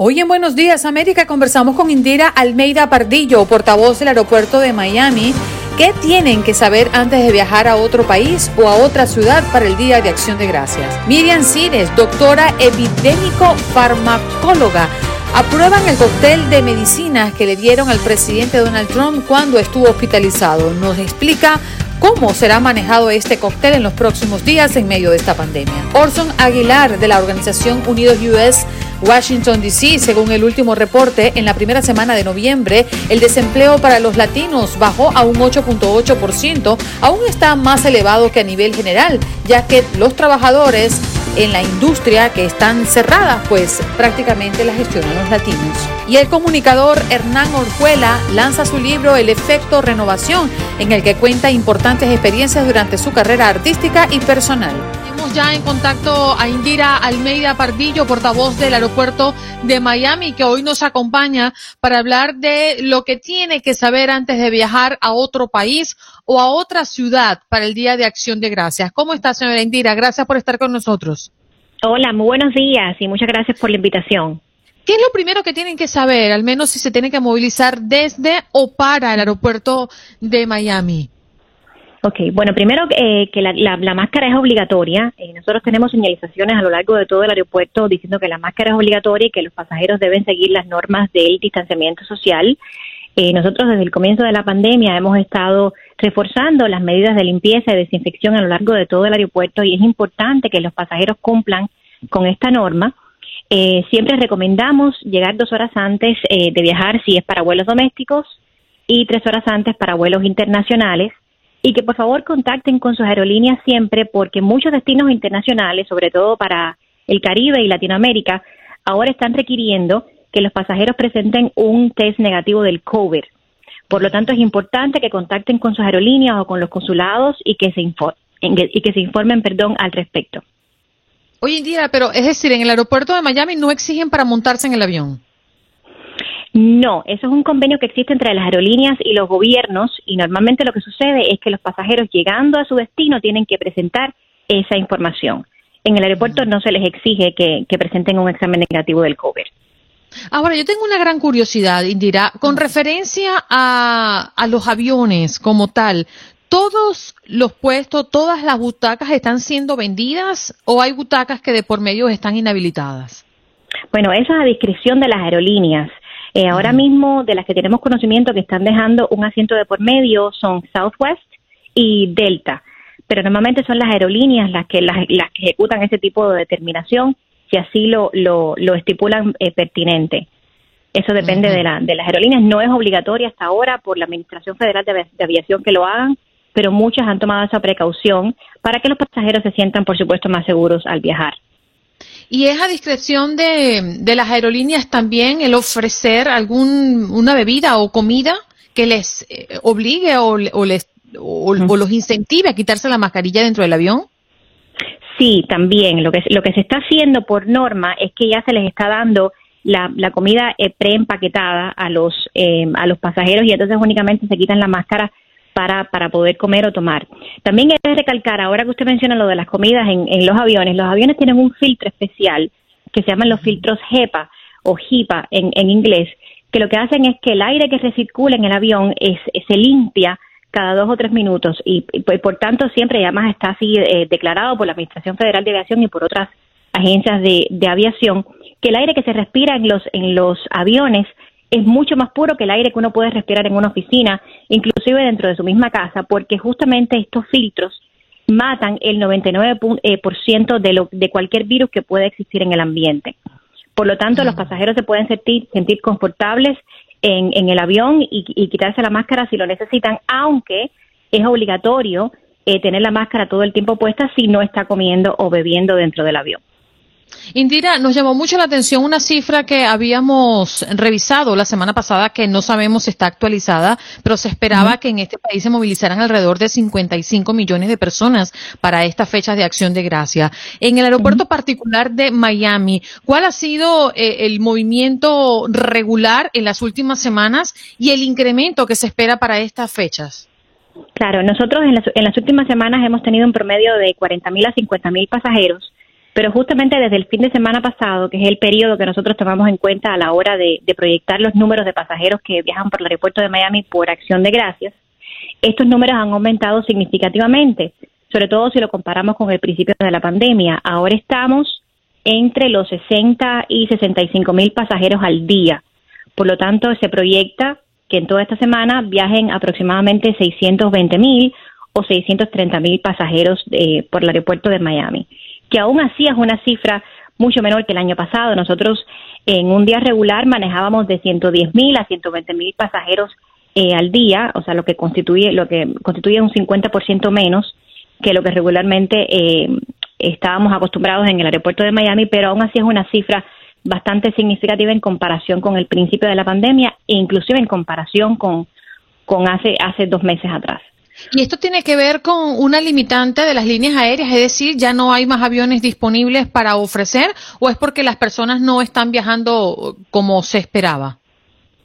Hoy en Buenos Días América conversamos con Indira Almeida Pardillo, portavoz del aeropuerto de Miami. ¿Qué tienen que saber antes de viajar a otro país o a otra ciudad para el Día de Acción de Gracias? Miriam Cires, doctora epidémico farmacóloga, aprueban el cóctel de medicinas que le dieron al presidente Donald Trump cuando estuvo hospitalizado. Nos explica cómo será manejado este cóctel en los próximos días en medio de esta pandemia. Orson Aguilar, de la organización Unidos US, Washington, D.C., según el último reporte, en la primera semana de noviembre, el desempleo para los latinos bajó a un 8.8%, aún está más elevado que a nivel general, ya que los trabajadores en la industria que están cerradas, pues prácticamente la gestionan los latinos. Y el comunicador Hernán Orjuela lanza su libro El efecto renovación, en el que cuenta importantes experiencias durante su carrera artística y personal ya en contacto a Indira Almeida Pardillo, portavoz del aeropuerto de Miami, que hoy nos acompaña para hablar de lo que tiene que saber antes de viajar a otro país o a otra ciudad para el Día de Acción de Gracias. ¿Cómo está, señora Indira? Gracias por estar con nosotros. Hola, muy buenos días y muchas gracias por la invitación. ¿Qué es lo primero que tienen que saber, al menos si se tienen que movilizar desde o para el aeropuerto de Miami? Ok, bueno, primero eh, que la, la, máscara es obligatoria. Eh, nosotros tenemos señalizaciones a lo largo de todo el aeropuerto diciendo que la máscara es obligatoria y que los pasajeros deben seguir las normas del distanciamiento social. Eh, nosotros desde el comienzo de la pandemia hemos estado reforzando las medidas de limpieza y desinfección a lo largo de todo el aeropuerto y es importante que los pasajeros cumplan con esta norma. siempre recomendamos llegar dos horas antes de viajar si es para vuelos domésticos y tres horas antes para vuelos internacionales y que por favor contacten con sus aerolíneas siempre porque muchos destinos internacionales, sobre todo para el Caribe y Latinoamérica, ahora están requiriendo que los pasajeros presenten un test negativo del COVID. Por lo tanto, es importante que contacten con sus aerolíneas o con los consulados y que se, informen, y que se informen perdón, al respecto. Hoy en día, pero es decir, en el aeropuerto de Miami no exigen para montarse en el avión. No, eso es un convenio que existe entre las aerolíneas y los gobiernos y normalmente lo que sucede es que los pasajeros llegando a su destino tienen que presentar esa información. En el aeropuerto no se les exige que, presenten un examen negativo del COVID. Ahora, yo tengo una gran curiosidad, Indira, con referencia a, a los aviones como tal. ¿Todos los puestos, todas las butacas están siendo vendidas o hay butacas que de por medio están inhabilitadas? Bueno, eso es a discreción de las aerolíneas. Eh, ahora mismo, de las que tenemos conocimiento que están dejando un asiento de por medio son Southwest y Delta, pero normalmente son las aerolíneas las que, las, que ejecutan ese tipo de determinación si así lo, lo, estipulan eh, pertinente. Eso depende de, la, de las aerolíneas. No es obligatorio hasta ahora por la Administración Federal de Aviación que lo hagan, pero muchas han tomado esa precaución para que los pasajeros se sientan, por supuesto, más seguros al viajar. Y es a discreción de, de las aerolíneas también el ofrecer algún una bebida o comida que les eh, obligue o, les o, los incentive a quitarse la mascarilla dentro del avión. Sí, también. Lo que, lo que se está haciendo por norma es que ya se les está dando la, la comida eh, preempaquetada a los, eh, a los pasajeros y entonces únicamente se quitan la máscara para, para poder comer o tomar. También he de recalcar, ahora que usted menciona lo de las comidas en, en los aviones, los aviones tienen un filtro especial que se llaman los filtros HEPA o HIPA en, en inglés, que lo que hacen es que el aire que recircula en el avión es, se limpia cada dos o tres minutos y, por tanto siempre además está así eh, declarado por la Administración Federal de Aviación y por otras agencias de, de aviación que el aire que se respira en los en los aviones es mucho más puro que el aire que uno puede respirar en una oficina, inclusive dentro de su misma casa, porque justamente estos filtros matan el 99% eh, de, lo, de cualquier virus que pueda existir en el ambiente. Por lo tanto, los pasajeros se pueden sentir, sentir confortables en, en el avión y, quitarse la máscara si lo necesitan, aunque es obligatorio eh, tener la máscara todo el tiempo puesta si no está comiendo o bebiendo dentro del avión. Indira, nos llamó mucho la atención una cifra que habíamos revisado la semana pasada, que no sabemos si está actualizada, pero se esperaba que en este país se movilizaran alrededor de 55 millones de personas para estas fechas de acción de gracia. En el aeropuerto particular de Miami, ¿cuál ha sido eh, el movimiento regular en las últimas semanas y el incremento que se espera para estas fechas? Claro, nosotros en las, últimas semanas hemos tenido un promedio de 40 mil a 50 mil pasajeros Pero justamente desde el fin de semana pasado, que es el periodo que nosotros tomamos en cuenta a la hora de, proyectar los números de pasajeros que viajan por el aeropuerto de Miami por acción de gracias, estos números han aumentado significativamente, sobre todo si lo comparamos con el principio de la pandemia. Ahora estamos entre los 60 y 65 mil pasajeros al día. Por lo tanto, se proyecta que en toda esta semana viajen aproximadamente 620 mil o 630 mil pasajeros eh, por el aeropuerto de Miami que aún así es una cifra mucho menor que el año pasado. Nosotros en un día regular manejábamos de 110 mil a 120 mil pasajeros eh, al día, o sea, lo que constituye lo que constituye un 50% menos que lo que regularmente eh, estábamos acostumbrados en el aeropuerto de Miami, pero aún así es una cifra bastante significativa en comparación con el principio de la pandemia e inclusive en comparación con, con hace, hace dos meses atrás. Y esto tiene que ver con una limitante de las líneas aéreas, es decir, ya no hay más aviones disponibles para ofrecer o es porque las personas no están viajando como se esperaba.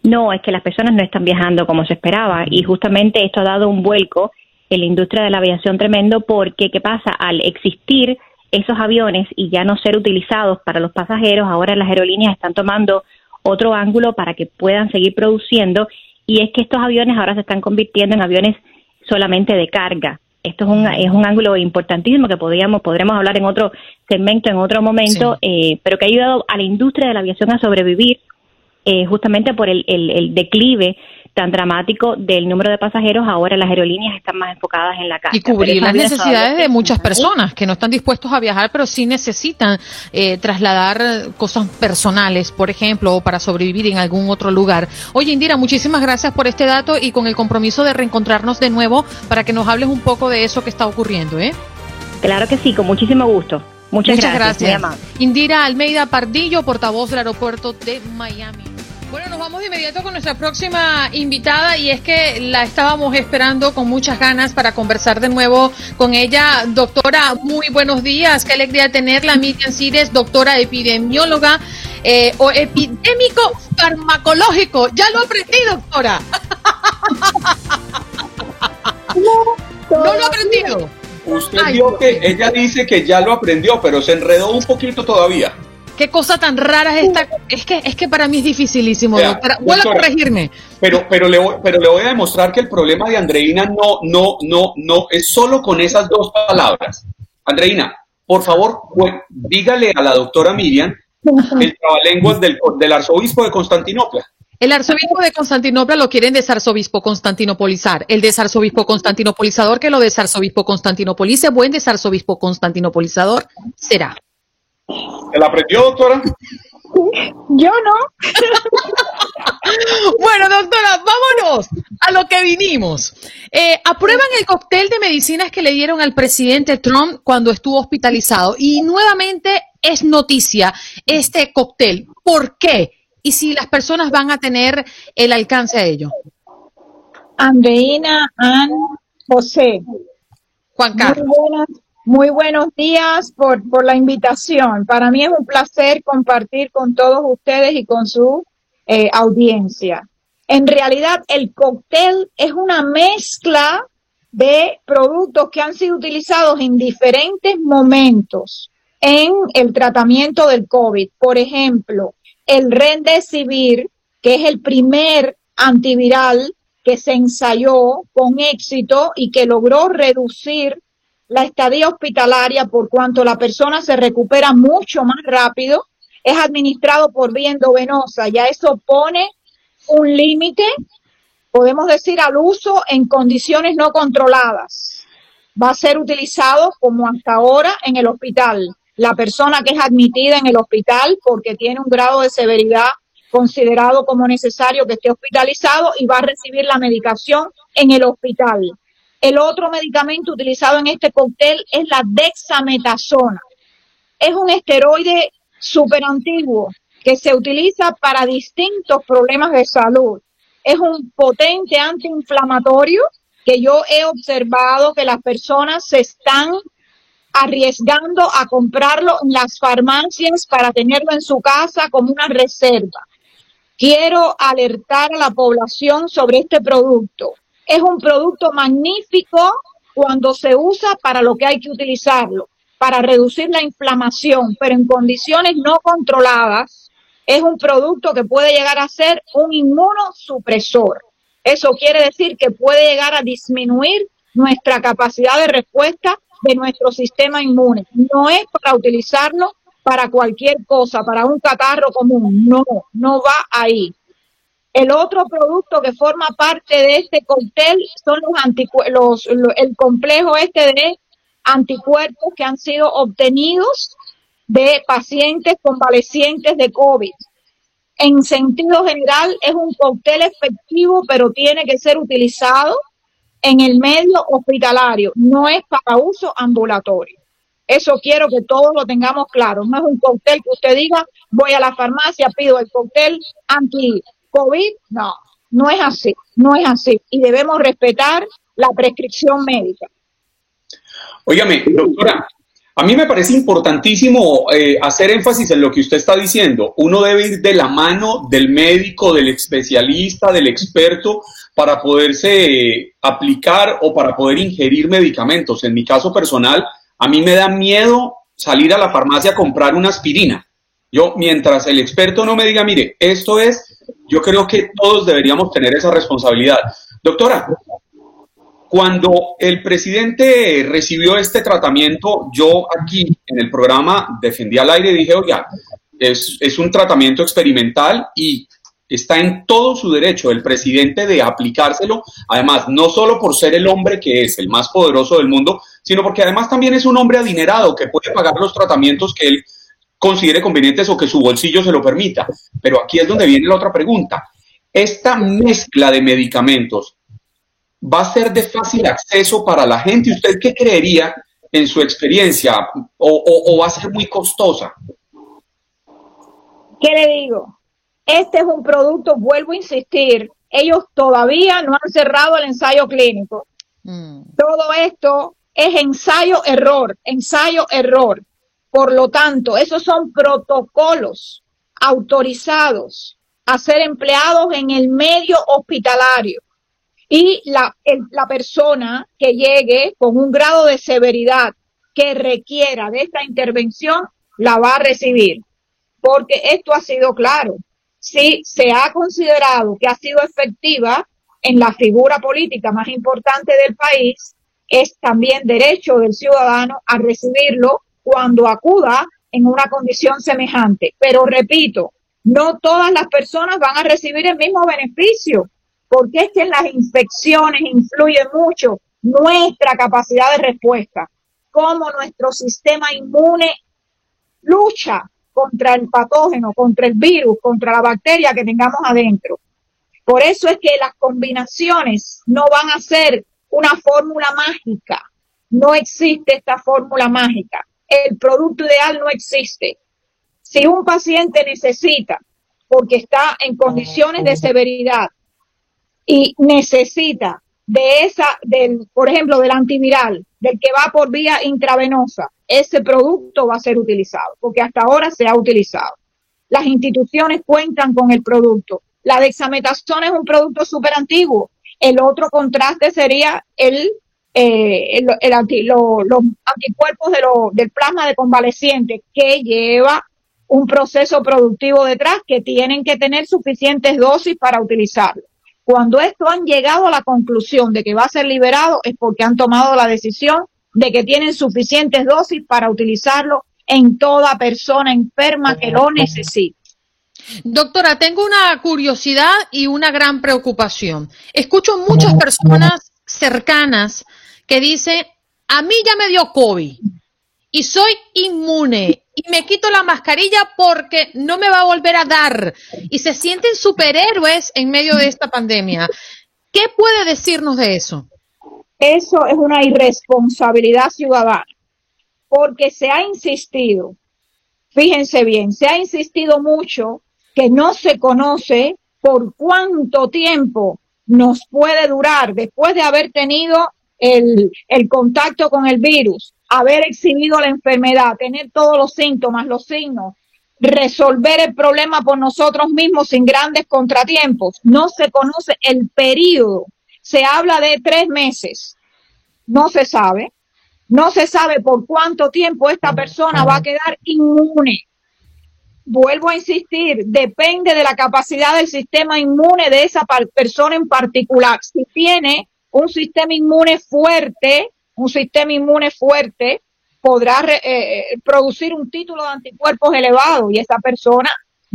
No, es que las personas no están viajando como se esperaba y justamente esto ha dado un vuelco en la industria de la aviación tremendo porque, ¿qué pasa? Al existir esos aviones y ya no ser utilizados para los pasajeros, ahora las aerolíneas están tomando otro ángulo para que puedan seguir produciendo y es que estos aviones ahora se están convirtiendo en aviones solamente de carga. Esto es un, es un ángulo importantísimo que podríamos, podremos hablar en otro segmento, en otro momento, eh, pero que ha ayudado a la industria de la aviación a sobrevivir eh, justamente por el, el declive tan dramático del número de pasajeros, ahora las aerolíneas están más enfocadas en la casa. Y cubrir las necesidades de muchas personas que no están dispuestos a viajar, pero sí necesitan eh, trasladar cosas personales, por ejemplo, o para sobrevivir en algún otro lugar. Oye, Indira, muchísimas gracias por este dato y con el compromiso de reencontrarnos de nuevo para que nos hables un poco de eso que está ocurriendo, ¿eh? Claro que sí, con muchísimo gusto. Muchas, Muchas gracias. Indira Almeida Pardillo, portavoz del aeropuerto de Miami. Vamos de inmediato con nuestra próxima invitada y es que la estábamos esperando con muchas ganas para conversar de nuevo con ella. Doctora, muy buenos días. Qué alegría tenerla. Miriam Cires, doctora epidemióloga eh, o epidémico farmacológico. Ya lo aprendí, doctora. No, lo ha aprendido. Usted vio que ella dice que ya lo aprendió, pero se enredó un poquito todavía. Qué cosa tan rara es esta. Es que, es que para mí es dificilísimo, doctora. Vuelva a corregirme. Pero, pero, le voy, pero le voy a demostrar que el problema de Andreina no, no, no, no es solo con esas dos palabras. Andreina, por favor, dígale a la doctora Miriam el trabalenguas del, del arzobispo de Constantinopla. El arzobispo de Constantinopla lo quieren desarzobispo constantinopolizar. El desarzobispo constantinopolizador que lo desarzobispo constantinopolice, buen desarzobispo constantinopolizador será. ¿Se la aprendió, doctora? Yo no. bueno, doctora, vámonos a lo que vinimos. Eh, aprueban el cóctel de medicinas que le dieron al presidente Trump cuando estuvo hospitalizado. Y nuevamente es noticia este cóctel. ¿Por qué? Y si las personas van a tener el alcance a ello. Andreina, Ann, José. Juan Carlos. Muy buenos días por, por la invitación. Para mí es un placer compartir con todos ustedes y con su eh, audiencia. En realidad, el cóctel es una mezcla de productos que han sido utilizados en diferentes momentos en el tratamiento del COVID. Por ejemplo, el Remdesivir, que es el primer antiviral que se ensayó con éxito y que logró reducir la estadía hospitalaria, por cuanto la persona se recupera mucho más rápido, es administrado por vía endovenosa. Ya eso pone un límite, podemos decir, al uso en condiciones no controladas. Va a ser utilizado como hasta ahora en el hospital. La persona que es admitida en el hospital porque tiene un grado de severidad considerado como necesario que esté hospitalizado y va a recibir la medicación en el hospital. El otro medicamento utilizado en este cóctel es la dexametasona. Es un esteroide súper antiguo que se utiliza para distintos problemas de salud. Es un potente antiinflamatorio que yo he observado que las personas se están arriesgando a comprarlo en las farmacias para tenerlo en su casa como una reserva. Quiero alertar a la población sobre este producto es un producto magnífico cuando se usa para lo que hay que utilizarlo, para reducir la inflamación, pero en condiciones no controladas, es un producto que puede llegar a ser un inmunosupresor. Eso quiere decir que puede llegar a disminuir nuestra capacidad de respuesta de nuestro sistema inmune. No es para utilizarlo para cualquier cosa, para un catarro común. No, no va ahí. El otro producto que forma parte de este cóctel son los, los el complejo este de anticuerpos que han sido obtenidos de pacientes convalecientes de COVID. En sentido general es un cóctel efectivo, pero tiene que ser utilizado en el medio hospitalario, no es para uso ambulatorio. Eso quiero que todos lo tengamos claro. No es un cóctel que usted diga, voy a la farmacia, pido el cóctel anti-COVID. No, no es así, no es así. Y debemos respetar la prescripción médica. Óigame, doctora, a mí me parece importantísimo eh, hacer énfasis en lo que usted está diciendo. Uno debe ir de la mano del médico, del especialista, del experto para poderse eh, aplicar o para poder ingerir medicamentos. En mi caso personal, a mí me da miedo salir a la farmacia a comprar una aspirina. Yo, mientras el experto no me diga, mire, esto es, yo creo que todos deberíamos tener esa responsabilidad. Doctora, cuando el presidente recibió este tratamiento, yo aquí en el programa defendí al aire y dije, oiga, es, es un tratamiento experimental y está en todo su derecho el presidente de aplicárselo, además, no solo por ser el hombre que es el más poderoso del mundo, sino porque además también es un hombre adinerado que puede pagar los tratamientos que él considere convenientes o que su bolsillo se lo permita. Pero aquí es donde viene la otra pregunta. Esta mezcla de medicamentos va a ser de fácil acceso para la gente. ¿Usted qué creería en su experiencia? ¿O, va a ser muy costosa? ¿Qué le digo? Este es un producto, vuelvo a insistir, ellos todavía no han cerrado el ensayo clínico. Mm. Todo esto es ensayo-error, ensayo-error. Por lo tanto, esos son protocolos autorizados a ser empleados en el medio hospitalario. Y la, la persona que llegue con un grado de severidad que requiera de esta intervención, la va a recibir. Porque esto ha sido claro. Si se ha considerado que ha sido efectiva en la figura política más importante del país, es también derecho del ciudadano a recibirlo cuando acuda en una condición semejante. Pero repito, no todas las personas van a recibir el mismo beneficio, porque es que las infecciones influye mucho nuestra capacidad de respuesta, cómo nuestro sistema inmune lucha contra el patógeno, contra el virus, contra la bacteria que tengamos adentro. Por eso es que las combinaciones no van a ser una fórmula mágica. No existe esta fórmula mágica. El producto ideal no existe. Si un paciente necesita, porque está en condiciones de severidad y necesita de esa, del, por ejemplo, del antiviral, del que va por vía intravenosa, ese producto va a ser utilizado, porque hasta ahora se ha utilizado. Las instituciones cuentan con el producto. La dexametasona es un producto súper antiguo. El otro contraste sería el, eh, el, los anticuerpos de del plasma de convaleciente que lleva un proceso productivo detrás que tienen que tener suficientes dosis para utilizarlo. Cuando esto han llegado a la conclusión de que va a ser liberado es porque han tomado la decisión de que tienen suficientes dosis para utilizarlo en toda persona enferma que lo necesite. Doctora, tengo una curiosidad y una gran preocupación. Escucho muchas personas cercanas que dicen, a mí ya me dio COVID y soy inmune y me quito la mascarilla porque no me va a volver a dar y se sienten superhéroes en medio de esta pandemia. ¿Qué puede decirnos de eso? Eso es una irresponsabilidad ciudadana porque se ha insistido, fíjense bien, se ha insistido mucho que no se conoce por cuánto tiempo nos puede durar después de haber tenido el, contacto con el virus, haber exhibido la enfermedad, tener todos los síntomas, los signos, resolver el problema por nosotros mismos sin grandes contratiempos. No se conoce el periodo. Se habla de tres meses. No se sabe. No se sabe por cuánto tiempo esta persona va a quedar inmune. Vuelvo a insistir, depende de la capacidad del sistema inmune de esa persona en particular. Si tiene un sistema inmune fuerte, un sistema inmune fuerte, podrá eh, producir un título de anticuerpos elevado y esa persona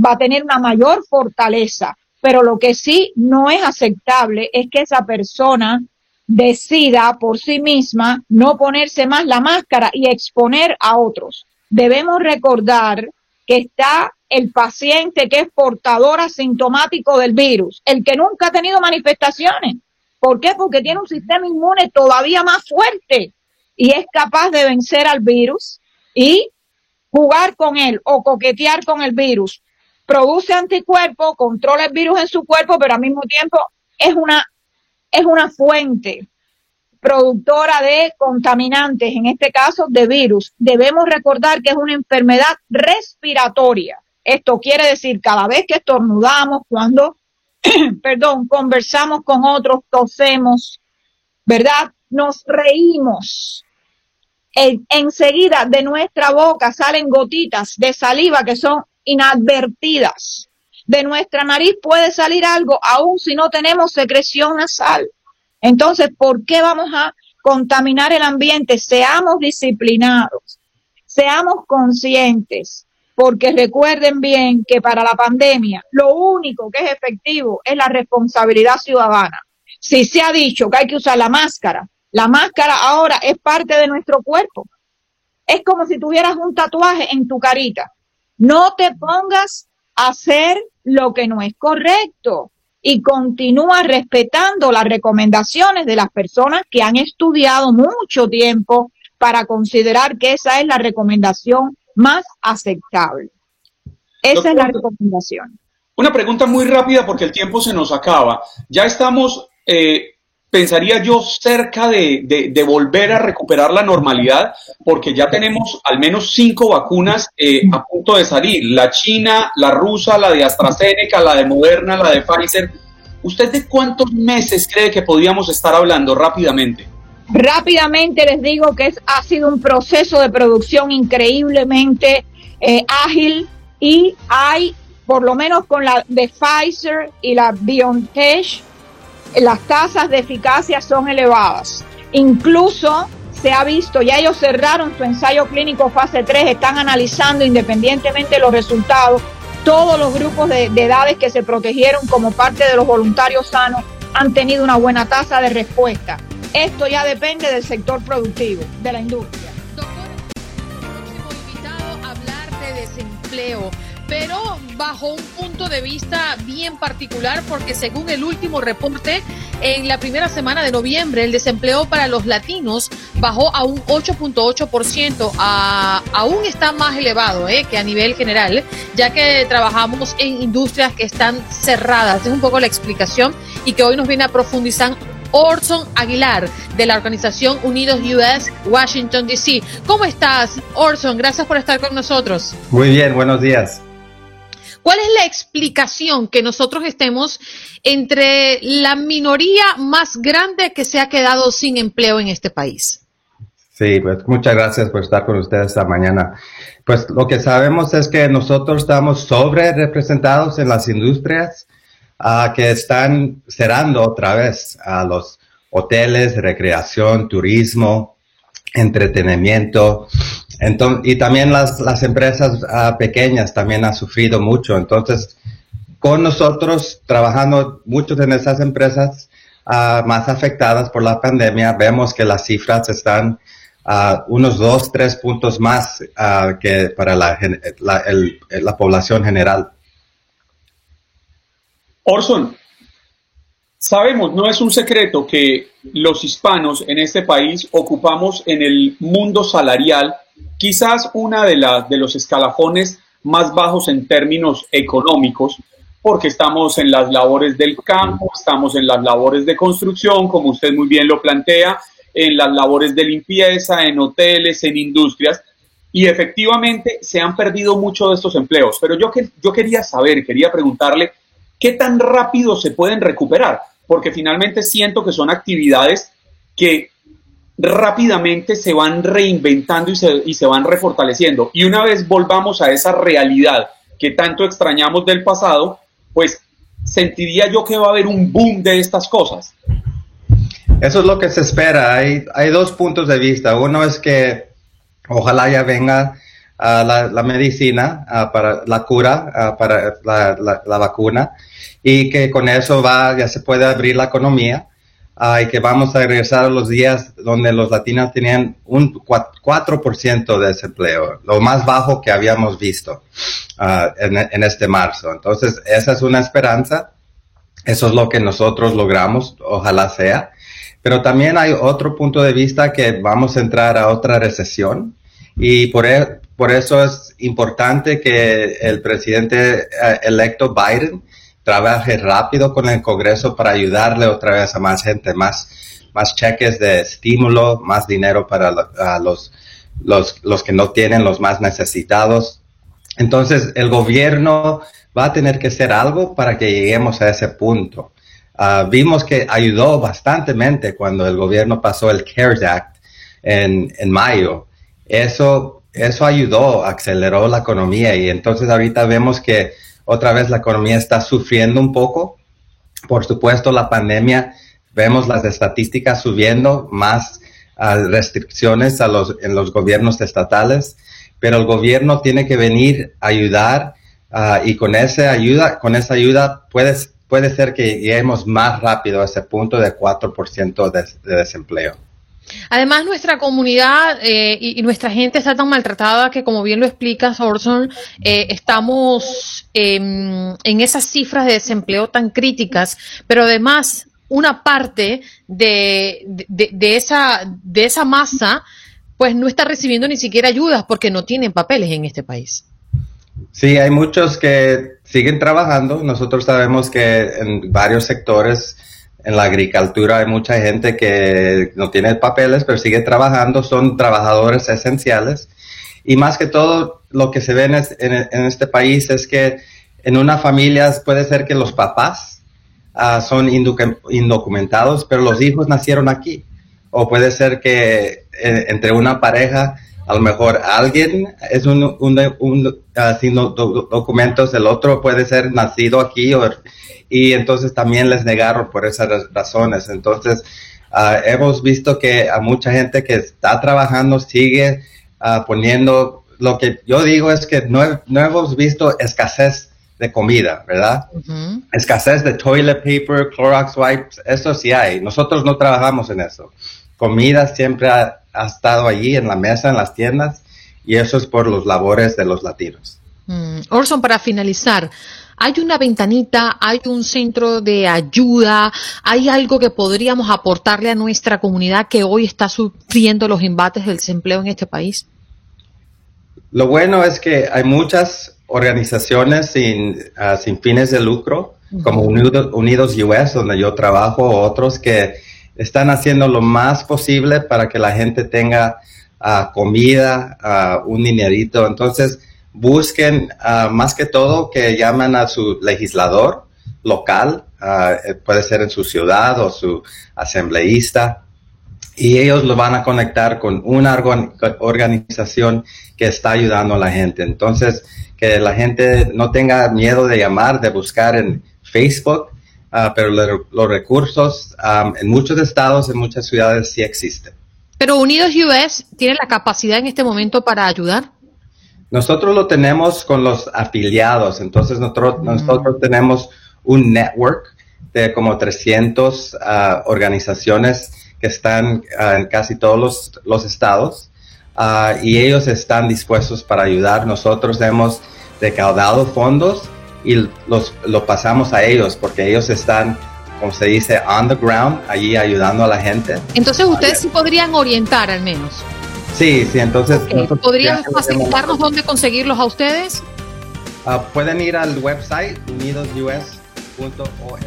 va a tener una mayor fortaleza. Pero lo que sí no es aceptable es que esa persona decida por sí misma no ponerse más la máscara y exponer a otros. Debemos recordar que está el paciente que es portador asintomático del virus, el que nunca ha tenido manifestaciones. ¿Por qué? Porque tiene un sistema inmune todavía más fuerte y es capaz de vencer al virus y jugar con él o coquetear con el virus produce anticuerpos, controla el virus en su cuerpo, pero al mismo tiempo es una, es una fuente productora de contaminantes, en este caso de virus. Debemos recordar que es una enfermedad respiratoria. Esto quiere decir cada vez que estornudamos, cuando, perdón, conversamos con otros, tosemos, ¿verdad? Nos reímos. enseguida de nuestra boca salen gotitas de saliva que son inadvertidas. De nuestra nariz puede salir algo aun si no tenemos secreción nasal. Entonces, ¿por qué vamos a contaminar el ambiente? Seamos disciplinados, seamos conscientes, porque recuerden bien que para la pandemia lo único que es efectivo es la responsabilidad ciudadana. Si se ha dicho que hay que usar la máscara, la máscara ahora es parte de nuestro cuerpo. Es como si tuvieras un tatuaje en tu carita. No te pongas a hacer lo que no es correcto y continúa respetando las recomendaciones de las personas que han estudiado mucho tiempo para considerar que esa es la recomendación más aceptable. Esa es la recomendación. Una pregunta muy rápida porque el tiempo se nos acaba. Ya estamos eh, pensaría yo, cerca de, volver a recuperar la normalidad, porque ya tenemos al menos cinco vacunas eh, a punto de salir, la china, la rusa, la de AstraZeneca, la de Moderna, la de Pfizer. ¿Usted de cuántos meses cree que podríamos estar hablando rápidamente? Rápidamente les digo que es, ha sido un proceso de producción increíblemente eh, ágil y hay, por lo menos con la de Pfizer y la BioNTech, las tasas de eficacia son elevadas. Incluso se ha visto, ya ellos cerraron su ensayo clínico fase 3, están analizando independientemente de los resultados, todos los grupos de, edades que se protegieron como parte de los voluntarios sanos han tenido una buena tasa de respuesta. Esto ya depende del sector productivo, de la industria. Doctor, próximo invitado a hablar de desempleo pero bajo un punto de vista bien particular porque según el último reporte, en la primera semana de noviembre el desempleo para los latinos bajó a un 8.8%, aún está más elevado eh, que a nivel general, ya que trabajamos en industrias que están cerradas. Es un poco la explicación y que hoy nos viene a profundizar Orson Aguilar de la organización Unidos US Washington DC. ¿Cómo estás, Orson? Gracias por estar con nosotros. Muy bien, buenos días. ¿Cuál es la explicación que nosotros estemos entre la minoría más grande que se ha quedado sin empleo en este país? Sí, pues muchas gracias por estar con ustedes esta mañana. Pues lo que sabemos es que nosotros estamos sobre representados en las industrias uh, que están cerrando otra vez a los hoteles, recreación, turismo, entretenimiento, entonces, y también las, las empresas ah, pequeñas también han sufrido mucho. Entonces, con nosotros trabajando muchos en esas empresas uh, más afectadas por la pandemia, vemos que las cifras están uh, unos dos, tres puntos más que para la, la, la población general. Orson, sabemos, no es un secreto que los hispanos en este país ocupamos en el mundo salarial quizás una de, las de los escalafones más bajos en términos económicos, porque estamos en las labores del campo, estamos en las labores de construcción, como usted muy bien lo plantea, en las labores de limpieza, en hoteles, en industrias, y efectivamente se han perdido muchos de estos empleos. Pero yo, que, yo quería saber, quería preguntarle, ¿qué tan rápido se pueden recuperar? Porque finalmente siento que son actividades que rápidamente se van reinventando y se, y se van refortaleciendo. Y una vez volvamos a esa realidad que tanto extrañamos del pasado, pues sentiría yo que va a haber un boom de estas cosas. Eso es lo que se espera. Hay, hay dos puntos de vista. Uno es que ojalá ya venga uh, la, medicina uh, para la cura, uh, para la, la, vacuna, y que con eso va, ya se puede abrir la economía. y que vamos a regresar a los días donde los latinos tenían un 4% de desempleo, lo más bajo que habíamos visto en, en este marzo. Entonces, esa es una esperanza. Eso es lo que nosotros logramos, ojalá sea. Pero también hay otro punto de vista que vamos a entrar a otra recesión y por, e, por eso es importante que el presidente eh, electo Biden trabaje rápido con el Congreso para ayudarle otra vez a más gente, más, más cheques de estímulo, más dinero para los, los, los que no tienen, los más necesitados. Entonces, el gobierno va a tener que hacer algo para que lleguemos a ese punto. Ah, vimos que ayudó bastantemente cuando el gobierno pasó el CARES Act en, en mayo. Eso, eso ayudó, aceleró la economía y entonces ahorita vemos que otra vez la economía está sufriendo un poco. Por supuesto, la pandemia, vemos las estadísticas subiendo, más ah, restricciones a los, en los gobiernos estatales, pero el gobierno tiene que venir a ayudar ah, y con esa ayuda, con esa ayuda puedes puede ser que lleguemos más rápido a ese punto de 4% de, de desempleo. Además, nuestra comunidad eh, y, nuestra gente está tan maltratada que, como bien lo explica Orson, eh, estamos em, en esas cifras de desempleo tan críticas, pero además una parte de, de, esa, de esa masa pues no está recibiendo ni siquiera ayudas porque no tienen papeles en este país. Sí, hay muchos que siguen trabajando. Nosotros sabemos que en varios sectores, en la agricultura, hay mucha gente que no tiene papeles, pero sigue trabajando. Son trabajadores esenciales. Y más que todo, lo que se ve en, este país es que en una familia puede ser que los papás ah, son indocumentados, pero los hijos nacieron aquí. O puede ser que eh, entre una pareja a lo mejor alguien es un, un, ah, sin documentos, el otro puede ser nacido aquí y entonces también les negaron por esas razones. Entonces, ah, hemos visto que a mucha gente que está trabajando sigue ah, poniendo, lo que yo digo es que no, hemos visto escasez de comida, ¿verdad? Escasez de toilet paper, Clorox wipes, eso sí hay. Nosotros no trabajamos en eso. Comida siempre ha, ha estado allí en la mesa, en las tiendas, y eso es por los labores de los latinos. Mm. Orson, para finalizar, ¿hay una ventanita, hay un centro de ayuda, hay algo que podríamos aportarle a nuestra comunidad que hoy está sufriendo los embates del desempleo en este país? Lo bueno es que hay muchas organizaciones sin, ah, sin fines de lucro, como Unidos, Unidos US, donde yo trabajo, otros que están haciendo lo más posible para que la gente tenga ah, comida, uh, un dinerito. Entonces, busquen ah, más que todo que llamen a su legislador local, eh, puede ser en su ciudad o su asambleísta, y ellos lo van a conectar con una organización que está ayudando a la gente. Entonces, que la gente no tenga miedo de llamar, de buscar en Facebook, Ah, pero los recursos en muchos estados, en muchas ciudades sí existen. Pero Unidos US tiene la capacidad en este momento para ayudar. Nosotros lo tenemos con los afiliados, entonces nosotros, mm. nosotros tenemos un network de como 300 ah, organizaciones que están ah, en casi todos los, los estados y ellos están dispuestos para ayudar. Nosotros hemos recaudado fondos y los, lo pasamos a ellos porque ellos están, como se dice, on the ground, allí ayudando a la gente. Entonces ustedes sí podrían orientar al menos. Sí, sí, entonces... ¿Podrían facilitarnos dónde conseguirlos a ustedes? Ah, pueden ir al website unidosus.org.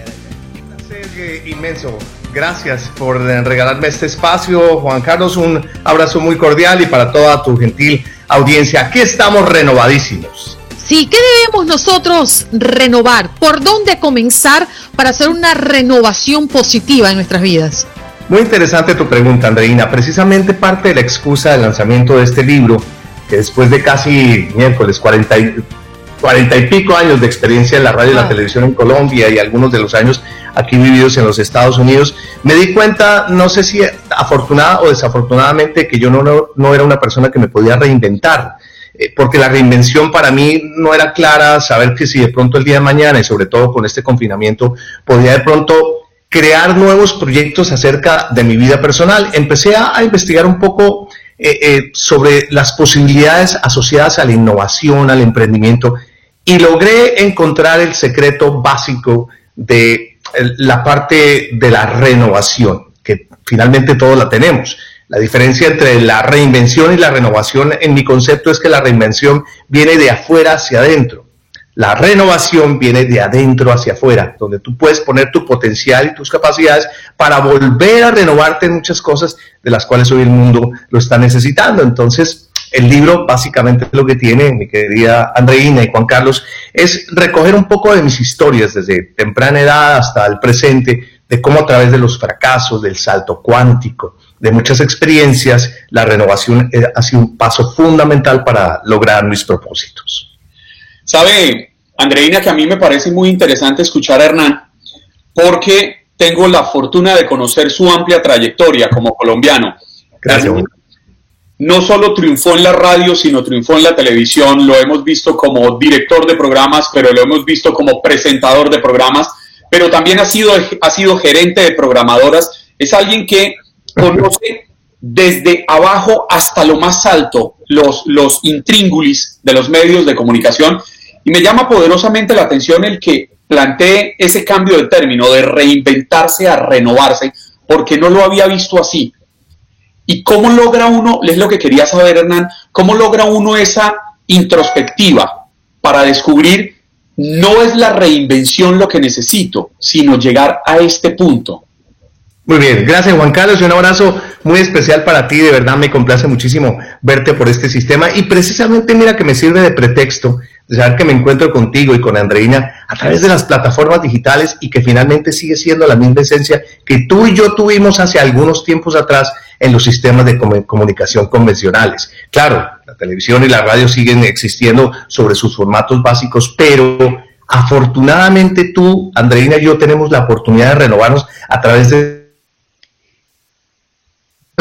Placer inmenso. Gracias por regalarme este espacio, Juan Carlos. Un abrazo muy cordial y para toda tu gentil audiencia. Aquí estamos renovadísimos. Sí, ¿qué debemos nosotros renovar? ¿Por dónde comenzar para hacer una renovación positiva en nuestras vidas? Muy interesante tu pregunta, Andreina. Precisamente parte de la excusa del lanzamiento de este libro, que después de casi miércoles 40 y, 40 y pico años de experiencia en la radio y la televisión en Colombia y algunos de los años aquí vividos en los Estados Unidos, me di cuenta, no sé si afortunada o desafortunadamente, que yo no, no, era una persona que me podía reinventar eh, porque la reinvención para mí no era clara, saber que si de pronto el día de mañana y sobre todo con este confinamiento podía de pronto crear nuevos proyectos acerca de mi vida personal. Empecé a, investigar un poco eh, eh, sobre las posibilidades asociadas a la innovación, al emprendimiento y logré encontrar el secreto básico de la parte de la renovación, que finalmente todos la tenemos. La diferencia entre la reinvención y la renovación en mi concepto es que la reinvención viene de afuera hacia adentro. La renovación viene de adentro hacia afuera, donde tú puedes poner tu potencial y tus capacidades para volver a renovarte en muchas cosas de las cuales hoy el mundo lo está necesitando. Entonces, el libro básicamente lo que tiene, mi querida Andreina y Juan Carlos, es recoger un poco de mis historias desde temprana edad hasta el presente, de cómo a través de los fracasos, del salto cuántico, de muchas experiencias, la renovación eh, ha sido un paso fundamental para lograr mis propósitos. Sabe, Andreina, que a mí me parece muy interesante escuchar a Hernán, porque tengo la fortuna de conocer su amplia trayectoria como colombiano. Gracias no solo triunfó en la radio, sino triunfó en la televisión. Lo hemos visto como director de programas, pero lo hemos visto como presentador de programas, pero también ha sido, ha sido gerente de programadoras. Es alguien que conoce desde abajo hasta lo más alto los, los intríngulis de los medios de comunicación. Y me llama poderosamente la atención el que plantee ese cambio de término, de reinventarse a renovarse, porque no lo había visto así. ¿Y cómo logra uno, es lo que quería saber Hernán, cómo logra uno esa introspectiva para descubrir no es la reinvención lo que necesito, sino llegar a este punto? Muy bien, gracias Juan Carlos y un abrazo muy especial para ti, de verdad me complace muchísimo verte por este sistema y precisamente mira que me sirve de pretexto de saber que me encuentro contigo y con Andreina a través de las plataformas digitales y que finalmente sigue siendo la misma esencia que tú y yo tuvimos hace algunos tiempos atrás en los sistemas de comunicación convencionales. Claro, la televisión y la radio siguen existiendo sobre sus formatos básicos, pero afortunadamente tú, Andreina y yo tenemos la oportunidad de renovarnos a través de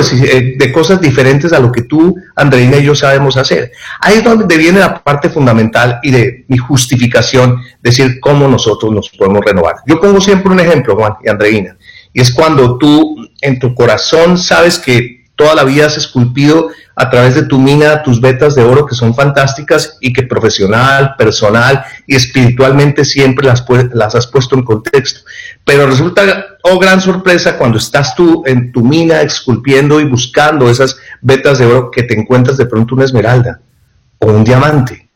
pues, eh, de cosas diferentes a lo que tú, Andreina y yo sabemos hacer. Ahí es donde viene la parte fundamental y de mi justificación, decir cómo nosotros nos podemos renovar. Yo pongo siempre un ejemplo, Juan y Andreina, y es cuando tú en tu corazón sabes que toda la vida has esculpido a través de tu mina tus vetas de oro que son fantásticas y que profesional, personal y espiritualmente siempre las, las has puesto en contexto. Pero resulta, oh gran sorpresa, cuando estás tú en tu mina esculpiendo y buscando esas vetas de oro que te encuentras de pronto una esmeralda o un diamante,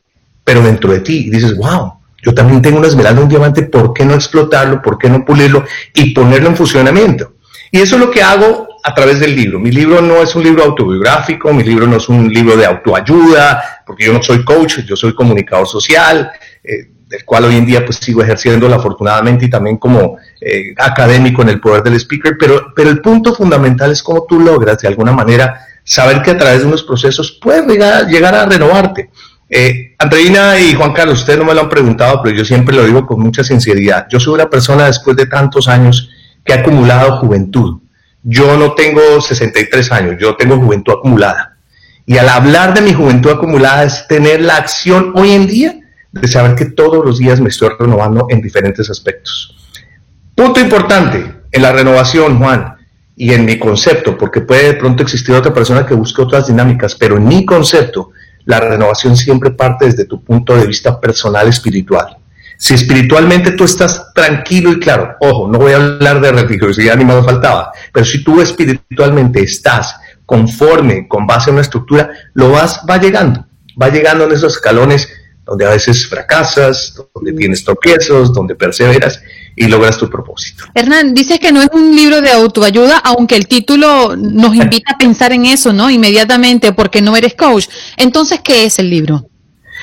pero dentro de ti y dices, wow, yo también tengo una esmeralda, un diamante, ¿por qué no explotarlo? ¿Por qué no pulirlo y ponerlo en funcionamiento? Y eso es lo que hago a través del libro. Mi libro no es un libro autobiográfico, mi libro no es un libro de autoayuda, porque yo no soy coach, yo soy comunicador social, eh, del cual hoy en día pues sigo ejerciendo afortunadamente y también como eh, académico en el poder del speaker, pero, pero el punto fundamental es cómo tú logras de alguna manera saber que a través de unos procesos puedes llegar, a renovarte. Eh, Andreina y Juan Carlos, ustedes no me lo han preguntado, pero yo siempre lo digo con mucha sinceridad. Yo soy una persona después de tantos años que ha acumulado juventud. Yo no tengo 63 años, yo tengo juventud acumulada. Y al hablar de mi juventud acumulada es tener la acción hoy en día de saber que todos los días me estoy renovando en diferentes aspectos. Punto importante en la renovación, Juan, y en mi concepto, porque puede de pronto existir otra persona que busque otras dinámicas, pero en mi concepto, la renovación siempre parte desde tu punto de vista personal espiritual. Si espiritualmente tú estás tranquilo y claro, ojo, no voy a hablar de religiosidad ni me faltaba, pero si tú espiritualmente estás conforme, con base en una estructura, lo vas, va llegando, va llegando en esos escalones donde a veces fracasas, donde tienes tropiezos, donde perseveras y logras tu propósito. Hernán, dices que no es un libro de autoayuda, aunque el título nos invita a pensar en eso, ¿no? Inmediatamente, porque no eres coach. Entonces, ¿qué es el libro?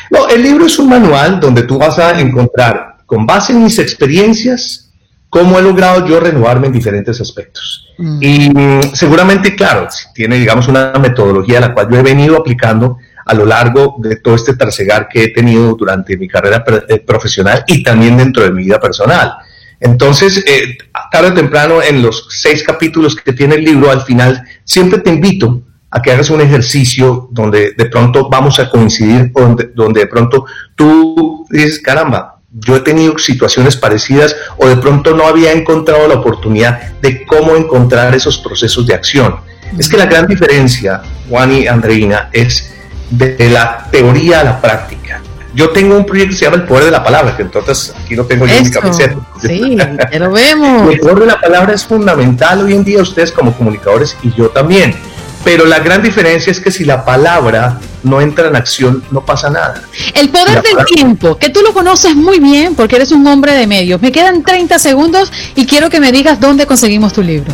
No, el libro es un manual donde tú vas a encontrar, con base en mis experiencias, cómo he logrado yo renovarme en diferentes aspectos. Mm. Y mm, seguramente, claro, tiene, digamos, una metodología la cual yo he venido aplicando a lo largo de todo este trasegar que he tenido durante mi carrera eh, profesional y también dentro de mi vida personal. Entonces, eh, tarde o temprano, en los seis capítulos que tiene el libro, al final, siempre te invito a que hagas un ejercicio donde de pronto vamos a coincidir, donde, donde de pronto tú dices, caramba, yo he tenido situaciones parecidas o de pronto no había encontrado la oportunidad de cómo encontrar esos procesos de acción. Es que la gran diferencia, Juan y Andreina, es de la teoría a la práctica. Yo tengo un proyecto que se llama El Poder de la Palabra, que entonces aquí lo tengo yo en mi camiseta. Sí, ya lo vemos. El poder de la palabra es fundamental hoy en día ustedes como comunicadores y yo también. Pero la gran diferencia es que si la palabra no entra en acción, no pasa nada. El poder del tiempo, que tú lo conoces muy bien porque eres un hombre de medios. Me quedan 30 segundos y quiero que me digas dónde conseguimos tu libro.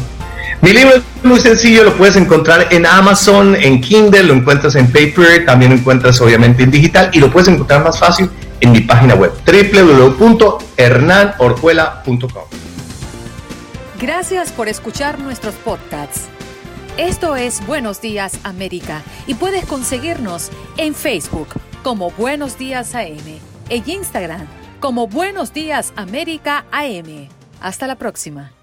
Mi libro es muy sencillo, lo puedes encontrar en Amazon, en Kindle, lo encuentras en paper, también lo encuentras obviamente en digital y lo puedes encontrar más fácil en mi página web www.hernanorjuela.com. Gracias por escuchar nuestros podcasts. Esto es Buenos Días América y puedes conseguirnos en Facebook como Buenos Días AM, en Instagram como Buenos Días América AM. Hasta la próxima.